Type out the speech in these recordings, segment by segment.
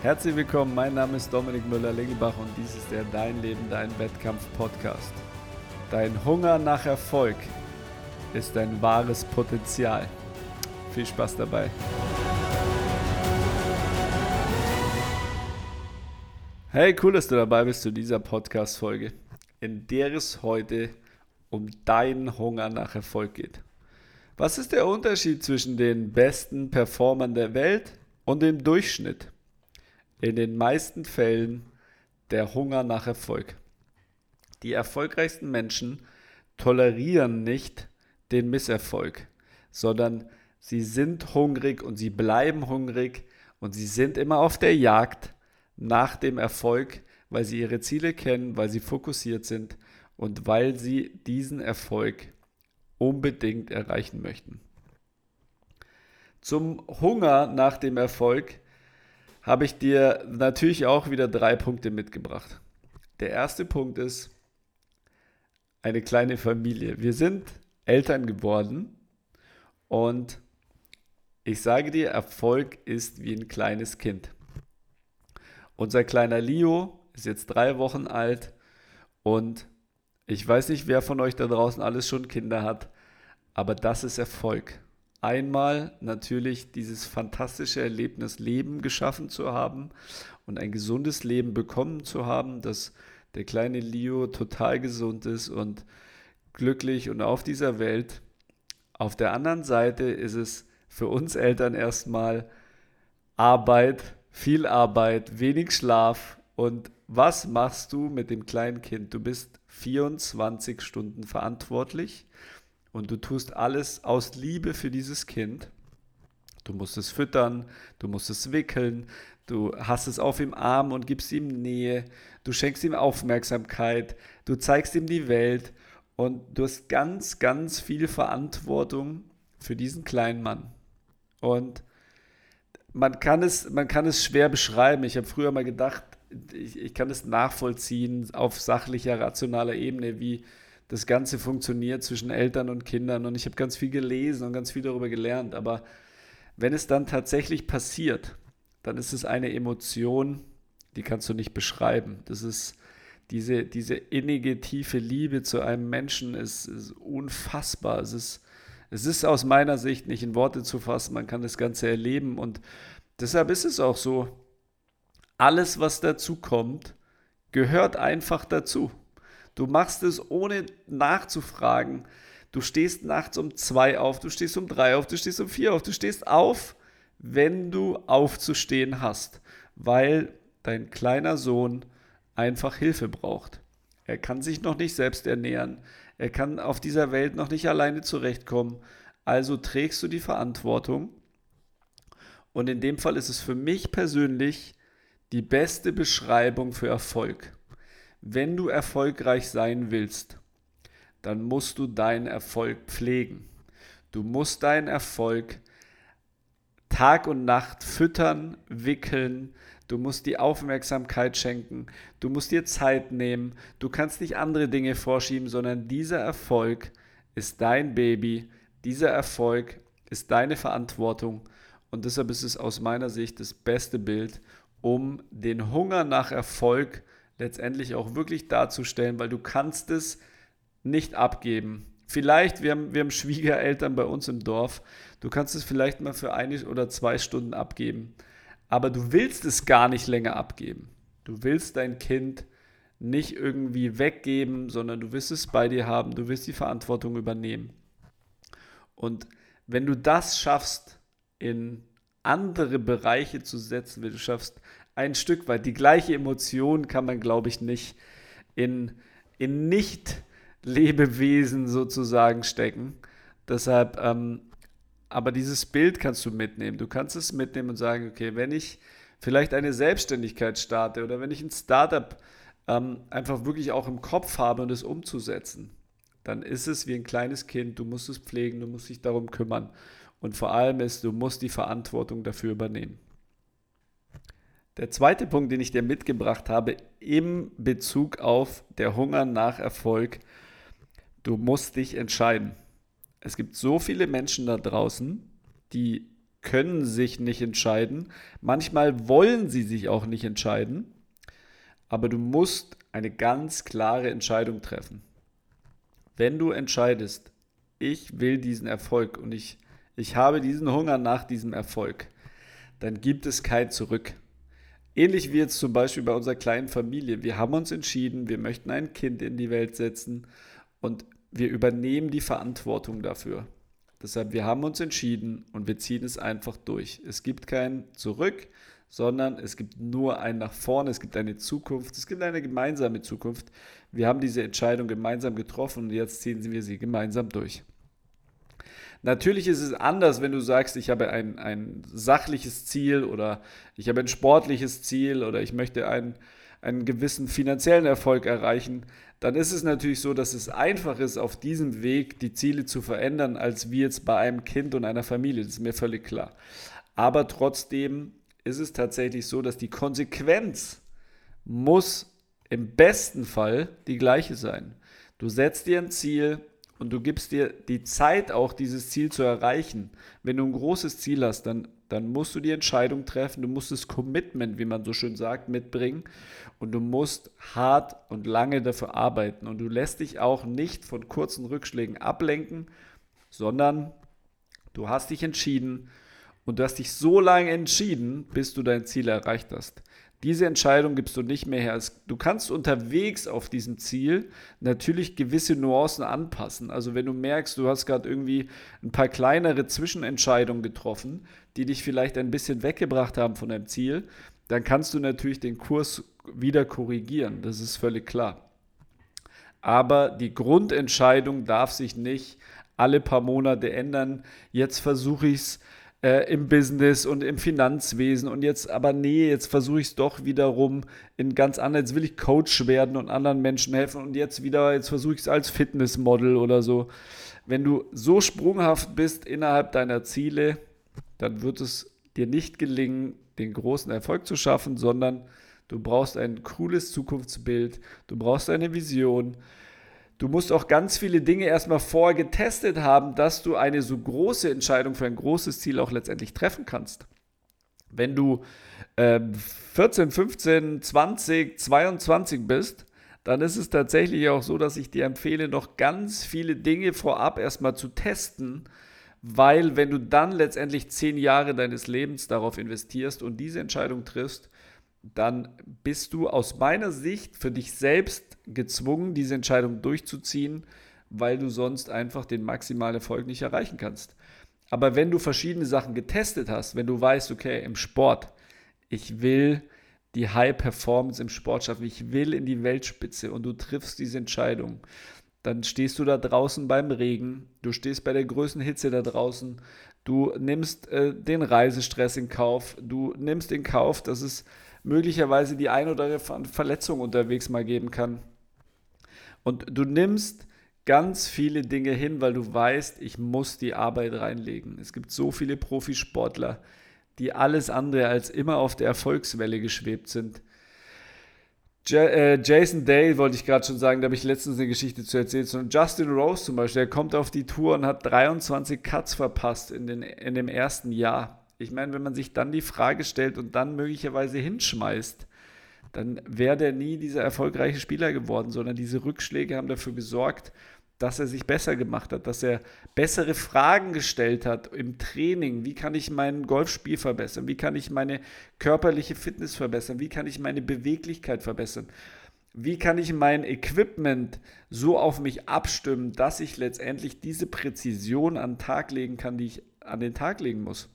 Herzlich willkommen, mein Name ist Dominik Müller-Lingelbach und dies ist der Dein Leben, Dein Wettkampf Podcast. Dein Hunger nach Erfolg ist dein wahres Potenzial. Viel Spaß dabei. Hey, cool, dass du dabei bist zu dieser Podcast-Folge, in der es heute um deinen Hunger nach Erfolg geht. Was ist der Unterschied zwischen den besten Performern der Welt und dem Durchschnitt? In den meisten Fällen der Hunger nach Erfolg. Die erfolgreichsten Menschen tolerieren nicht den Misserfolg, sondern sie sind hungrig und sie bleiben hungrig und sie sind immer auf der Jagd nach dem Erfolg, weil sie ihre Ziele kennen, weil sie fokussiert sind und weil sie diesen Erfolg unbedingt erreichen möchten. Zum Hunger nach dem Erfolg habe ich dir natürlich auch wieder drei Punkte mitgebracht. Der erste Punkt ist eine kleine Familie. Wir sind Eltern geworden und ich sage dir, Erfolg ist wie ein kleines Kind. Unser kleiner Leo ist jetzt drei Wochen alt und ich weiß nicht, wer von euch da draußen alles schon Kinder hat, aber das ist Erfolg. Einmal natürlich dieses fantastische Erlebnis Leben geschaffen zu haben und ein gesundes Leben bekommen zu haben, dass der kleine Leo total gesund ist und glücklich und auf dieser Welt. Auf der anderen Seite ist es für uns Eltern erstmal Arbeit, viel Arbeit, wenig Schlaf. Und was machst du mit dem kleinen Kind? Du bist 24 Stunden verantwortlich und du tust alles aus Liebe für dieses Kind. Du musst es füttern, du musst es wickeln, du hast es auf ihm Arm und gibst ihm Nähe, du schenkst ihm Aufmerksamkeit, du zeigst ihm die Welt und du hast ganz, ganz viel Verantwortung für diesen kleinen Mann. Und man kann es, man kann es schwer beschreiben. Ich habe früher mal gedacht, ich, ich kann es nachvollziehen auf sachlicher, rationaler Ebene, wie das Ganze funktioniert zwischen Eltern und Kindern. Und ich habe ganz viel gelesen und ganz viel darüber gelernt. Aber wenn es dann tatsächlich passiert, dann ist es eine Emotion, die kannst du nicht beschreiben. Das ist diese, diese innige, tiefe Liebe zu einem Menschen ist, ist unfassbar. Es ist es ist aus meiner Sicht nicht in Worte zu fassen, man kann das Ganze erleben und deshalb ist es auch so, alles, was dazu kommt, gehört einfach dazu. Du machst es ohne nachzufragen. Du stehst nachts um zwei auf, du stehst um drei auf, du stehst um vier auf, du stehst auf, wenn du aufzustehen hast, weil dein kleiner Sohn einfach Hilfe braucht. Er kann sich noch nicht selbst ernähren. Er kann auf dieser Welt noch nicht alleine zurechtkommen. Also trägst du die Verantwortung. Und in dem Fall ist es für mich persönlich die beste Beschreibung für Erfolg. Wenn du erfolgreich sein willst, dann musst du deinen Erfolg pflegen. Du musst deinen Erfolg Tag und Nacht füttern, wickeln, Du musst die Aufmerksamkeit schenken. Du musst dir Zeit nehmen. Du kannst nicht andere Dinge vorschieben, sondern dieser Erfolg ist dein Baby. Dieser Erfolg ist deine Verantwortung. Und deshalb ist es aus meiner Sicht das beste Bild, um den Hunger nach Erfolg letztendlich auch wirklich darzustellen, weil du kannst es nicht abgeben. Vielleicht, wir haben, wir haben Schwiegereltern bei uns im Dorf, du kannst es vielleicht mal für eine oder zwei Stunden abgeben aber du willst es gar nicht länger abgeben. Du willst dein Kind nicht irgendwie weggeben, sondern du willst es bei dir haben, du willst die Verantwortung übernehmen. Und wenn du das schaffst, in andere Bereiche zu setzen, wenn du schaffst, ein Stück weit, die gleiche Emotion kann man, glaube ich, nicht in, in Nicht-Lebewesen sozusagen stecken. Deshalb ähm, aber dieses Bild kannst du mitnehmen. Du kannst es mitnehmen und sagen, okay, wenn ich vielleicht eine Selbstständigkeit starte oder wenn ich ein Startup ähm, einfach wirklich auch im Kopf habe und es umzusetzen, dann ist es wie ein kleines Kind. Du musst es pflegen, du musst dich darum kümmern. Und vor allem ist, du musst die Verantwortung dafür übernehmen. Der zweite Punkt, den ich dir mitgebracht habe, im Bezug auf der Hunger nach Erfolg, du musst dich entscheiden. Es gibt so viele Menschen da draußen, die können sich nicht entscheiden. Manchmal wollen sie sich auch nicht entscheiden. Aber du musst eine ganz klare Entscheidung treffen. Wenn du entscheidest, ich will diesen Erfolg und ich, ich habe diesen Hunger nach diesem Erfolg, dann gibt es kein Zurück. Ähnlich wie jetzt zum Beispiel bei unserer kleinen Familie. Wir haben uns entschieden, wir möchten ein Kind in die Welt setzen und wir übernehmen die Verantwortung dafür. Deshalb, wir haben uns entschieden und wir ziehen es einfach durch. Es gibt kein Zurück, sondern es gibt nur ein nach vorne, es gibt eine Zukunft, es gibt eine gemeinsame Zukunft. Wir haben diese Entscheidung gemeinsam getroffen und jetzt ziehen wir sie gemeinsam durch. Natürlich ist es anders, wenn du sagst, ich habe ein, ein sachliches Ziel oder ich habe ein sportliches Ziel oder ich möchte einen, einen gewissen finanziellen Erfolg erreichen. Dann ist es natürlich so, dass es einfach ist, auf diesem Weg die Ziele zu verändern, als wie jetzt bei einem Kind und einer Familie. Das ist mir völlig klar. Aber trotzdem ist es tatsächlich so, dass die Konsequenz muss im besten Fall die gleiche sein. Du setzt dir ein Ziel und du gibst dir die Zeit auch, dieses Ziel zu erreichen. Wenn du ein großes Ziel hast, dann, dann musst du die Entscheidung treffen, du musst das Commitment, wie man so schön sagt, mitbringen und du musst hart und lange dafür arbeiten und du lässt dich auch nicht von kurzen Rückschlägen ablenken, sondern du hast dich entschieden und du hast dich so lange entschieden, bis du dein Ziel erreicht hast. Diese Entscheidung gibst du nicht mehr her. Du kannst unterwegs auf diesem Ziel natürlich gewisse Nuancen anpassen. Also wenn du merkst, du hast gerade irgendwie ein paar kleinere Zwischenentscheidungen getroffen, die dich vielleicht ein bisschen weggebracht haben von deinem Ziel, dann kannst du natürlich den Kurs wieder korrigieren. Das ist völlig klar. Aber die Grundentscheidung darf sich nicht alle paar Monate ändern. Jetzt versuche ich es äh, im Business und im Finanzwesen und jetzt aber nee, jetzt versuche ich es doch wiederum in ganz anderen, jetzt will ich Coach werden und anderen Menschen helfen und jetzt wieder, jetzt versuche ich es als Fitnessmodel oder so. Wenn du so sprunghaft bist innerhalb deiner Ziele, dann wird es dir nicht gelingen, den großen Erfolg zu schaffen, sondern du brauchst ein cooles Zukunftsbild, du brauchst eine Vision, Du musst auch ganz viele Dinge erstmal vorher getestet haben, dass du eine so große Entscheidung für ein großes Ziel auch letztendlich treffen kannst. Wenn du äh, 14, 15, 20, 22 bist, dann ist es tatsächlich auch so, dass ich dir empfehle, noch ganz viele Dinge vorab erstmal zu testen, weil wenn du dann letztendlich zehn Jahre deines Lebens darauf investierst und diese Entscheidung triffst, dann bist du aus meiner Sicht für dich selbst gezwungen, diese Entscheidung durchzuziehen, weil du sonst einfach den maximalen Erfolg nicht erreichen kannst. Aber wenn du verschiedene Sachen getestet hast, wenn du weißt, okay, im Sport, ich will die High Performance im Sport schaffen, ich will in die Weltspitze und du triffst diese Entscheidung, dann stehst du da draußen beim Regen, du stehst bei der größten Hitze da draußen, du nimmst äh, den Reisestress in Kauf, du nimmst in Kauf, dass es möglicherweise die ein oder andere Verletzung unterwegs mal geben kann. Und du nimmst ganz viele Dinge hin, weil du weißt, ich muss die Arbeit reinlegen. Es gibt so viele Profisportler, die alles andere als immer auf der Erfolgswelle geschwebt sind. Äh, Jason Dale wollte ich gerade schon sagen, da habe ich letztens eine Geschichte zu erzählen. Und Justin Rose zum Beispiel, der kommt auf die Tour und hat 23 Cuts verpasst in, den, in dem ersten Jahr. Ich meine, wenn man sich dann die Frage stellt und dann möglicherweise hinschmeißt, dann wäre der nie dieser erfolgreiche Spieler geworden, sondern diese Rückschläge haben dafür gesorgt, dass er sich besser gemacht hat, dass er bessere Fragen gestellt hat im Training. Wie kann ich mein Golfspiel verbessern? Wie kann ich meine körperliche Fitness verbessern? Wie kann ich meine Beweglichkeit verbessern? Wie kann ich mein Equipment so auf mich abstimmen, dass ich letztendlich diese Präzision an den Tag legen kann, die ich an den Tag legen muss?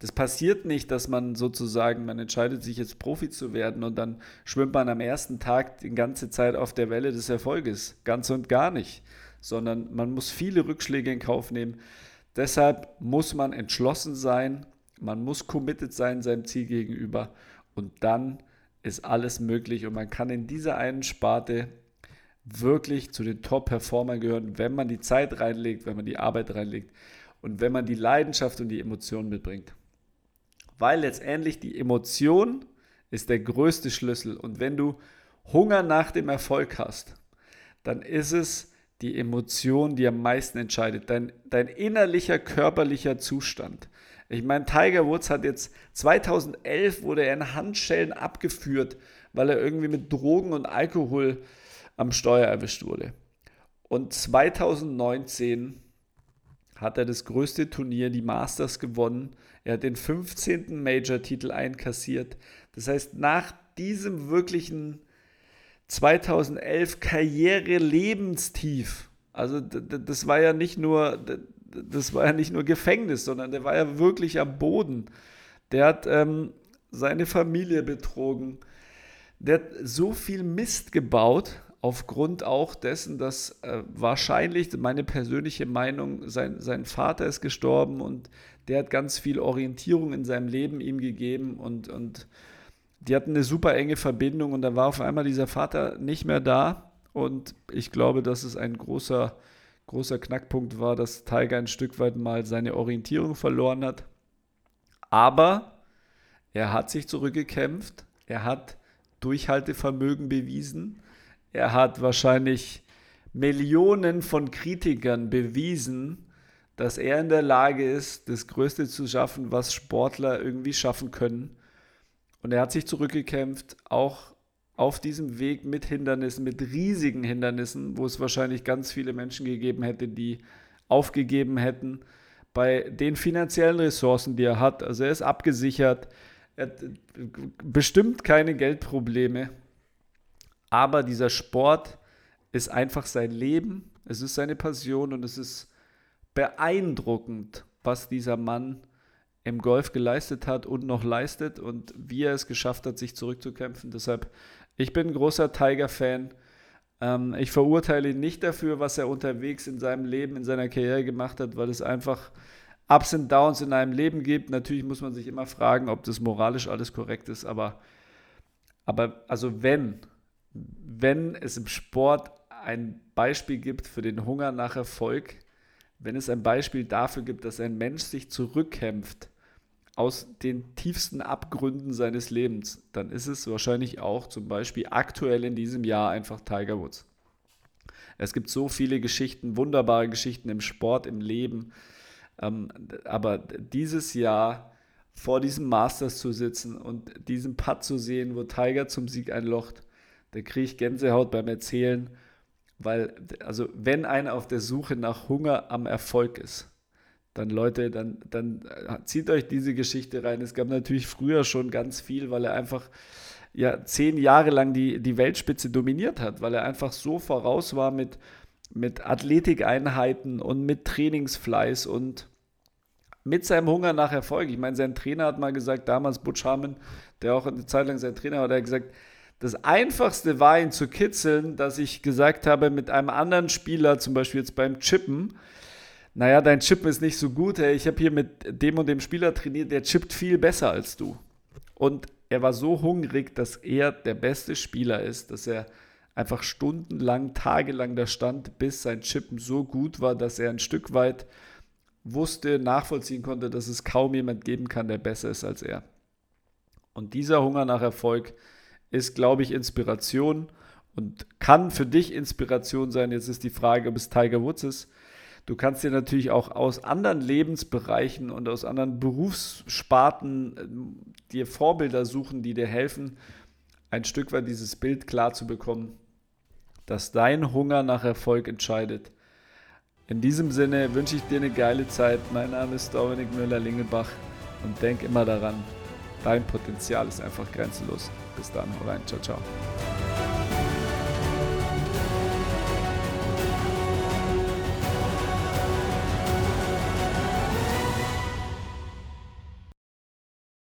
Das passiert nicht, dass man sozusagen, man entscheidet sich jetzt Profi zu werden und dann schwimmt man am ersten Tag die ganze Zeit auf der Welle des Erfolges. Ganz und gar nicht. Sondern man muss viele Rückschläge in Kauf nehmen. Deshalb muss man entschlossen sein, man muss committed sein seinem Ziel gegenüber und dann ist alles möglich und man kann in dieser einen Sparte wirklich zu den Top-Performern gehören, wenn man die Zeit reinlegt, wenn man die Arbeit reinlegt und wenn man die Leidenschaft und die Emotionen mitbringt weil letztendlich die Emotion ist der größte Schlüssel. Und wenn du Hunger nach dem Erfolg hast, dann ist es die Emotion, die am meisten entscheidet. Dein, dein innerlicher, körperlicher Zustand. Ich meine, Tiger Woods hat jetzt 2011 wurde er in Handschellen abgeführt, weil er irgendwie mit Drogen und Alkohol am Steuer erwischt wurde. Und 2019 hat er das größte Turnier, die Masters, gewonnen. Er hat den 15. Major-Titel einkassiert. Das heißt, nach diesem wirklichen 2011 Karriere-Lebenstief, also das war ja nicht nur, das war ja nicht nur Gefängnis, sondern der war ja wirklich am Boden. Der hat ähm, seine Familie betrogen. Der hat so viel Mist gebaut, aufgrund auch dessen, dass äh, wahrscheinlich, meine persönliche Meinung, sein, sein Vater ist gestorben und der hat ganz viel Orientierung in seinem Leben ihm gegeben und, und die hatten eine super enge Verbindung und da war auf einmal dieser Vater nicht mehr da und ich glaube, dass es ein großer, großer Knackpunkt war, dass Tiger ein Stück weit mal seine Orientierung verloren hat. Aber er hat sich zurückgekämpft, er hat Durchhaltevermögen bewiesen er hat wahrscheinlich Millionen von Kritikern bewiesen, dass er in der Lage ist, das Größte zu schaffen, was Sportler irgendwie schaffen können. Und er hat sich zurückgekämpft, auch auf diesem Weg mit Hindernissen, mit riesigen Hindernissen, wo es wahrscheinlich ganz viele Menschen gegeben hätte, die aufgegeben hätten, bei den finanziellen Ressourcen, die er hat. Also er ist abgesichert, er hat bestimmt keine Geldprobleme. Aber dieser Sport ist einfach sein Leben, es ist seine Passion und es ist beeindruckend, was dieser Mann im Golf geleistet hat und noch leistet und wie er es geschafft hat, sich zurückzukämpfen. Deshalb, ich bin ein großer Tiger-Fan. Ähm, ich verurteile ihn nicht dafür, was er unterwegs in seinem Leben, in seiner Karriere gemacht hat, weil es einfach Ups und Downs in einem Leben gibt. Natürlich muss man sich immer fragen, ob das moralisch alles korrekt ist, aber, aber also wenn wenn es im Sport ein Beispiel gibt für den Hunger nach Erfolg, wenn es ein Beispiel dafür gibt, dass ein Mensch sich zurückkämpft aus den tiefsten Abgründen seines Lebens, dann ist es wahrscheinlich auch zum Beispiel aktuell in diesem Jahr einfach Tiger Woods. Es gibt so viele Geschichten, wunderbare Geschichten im Sport, im Leben, ähm, aber dieses Jahr vor diesem Masters zu sitzen und diesen Putt zu sehen, wo Tiger zum Sieg einlocht, da kriege ich Gänsehaut beim Erzählen, weil, also wenn einer auf der Suche nach Hunger am Erfolg ist, dann Leute, dann, dann äh, zieht euch diese Geschichte rein. Es gab natürlich früher schon ganz viel, weil er einfach ja zehn Jahre lang die, die Weltspitze dominiert hat, weil er einfach so voraus war mit, mit Athletikeinheiten und mit Trainingsfleiß und mit seinem Hunger nach Erfolg. Ich meine, sein Trainer hat mal gesagt, damals Butch Harmon, der auch eine Zeit lang sein Trainer war, der hat gesagt, das Einfachste war, ihn zu kitzeln, dass ich gesagt habe, mit einem anderen Spieler, zum Beispiel jetzt beim Chippen, naja, dein Chippen ist nicht so gut, hey, ich habe hier mit dem und dem Spieler trainiert, der chippt viel besser als du. Und er war so hungrig, dass er der beste Spieler ist, dass er einfach stundenlang, tagelang da stand, bis sein Chippen so gut war, dass er ein Stück weit wusste, nachvollziehen konnte, dass es kaum jemand geben kann, der besser ist als er. Und dieser Hunger nach Erfolg, ist, glaube ich, Inspiration und kann für dich Inspiration sein. Jetzt ist die Frage, ob es Tiger Woods ist. Du kannst dir natürlich auch aus anderen Lebensbereichen und aus anderen Berufssparten äh, dir Vorbilder suchen, die dir helfen, ein Stück weit dieses Bild klar zu bekommen, dass dein Hunger nach Erfolg entscheidet. In diesem Sinne wünsche ich dir eine geile Zeit. Mein Name ist Dominik Müller-Lingelbach und denk immer daran, dein Potenzial ist einfach grenzenlos. Bis dann, hau rein, ciao, ciao.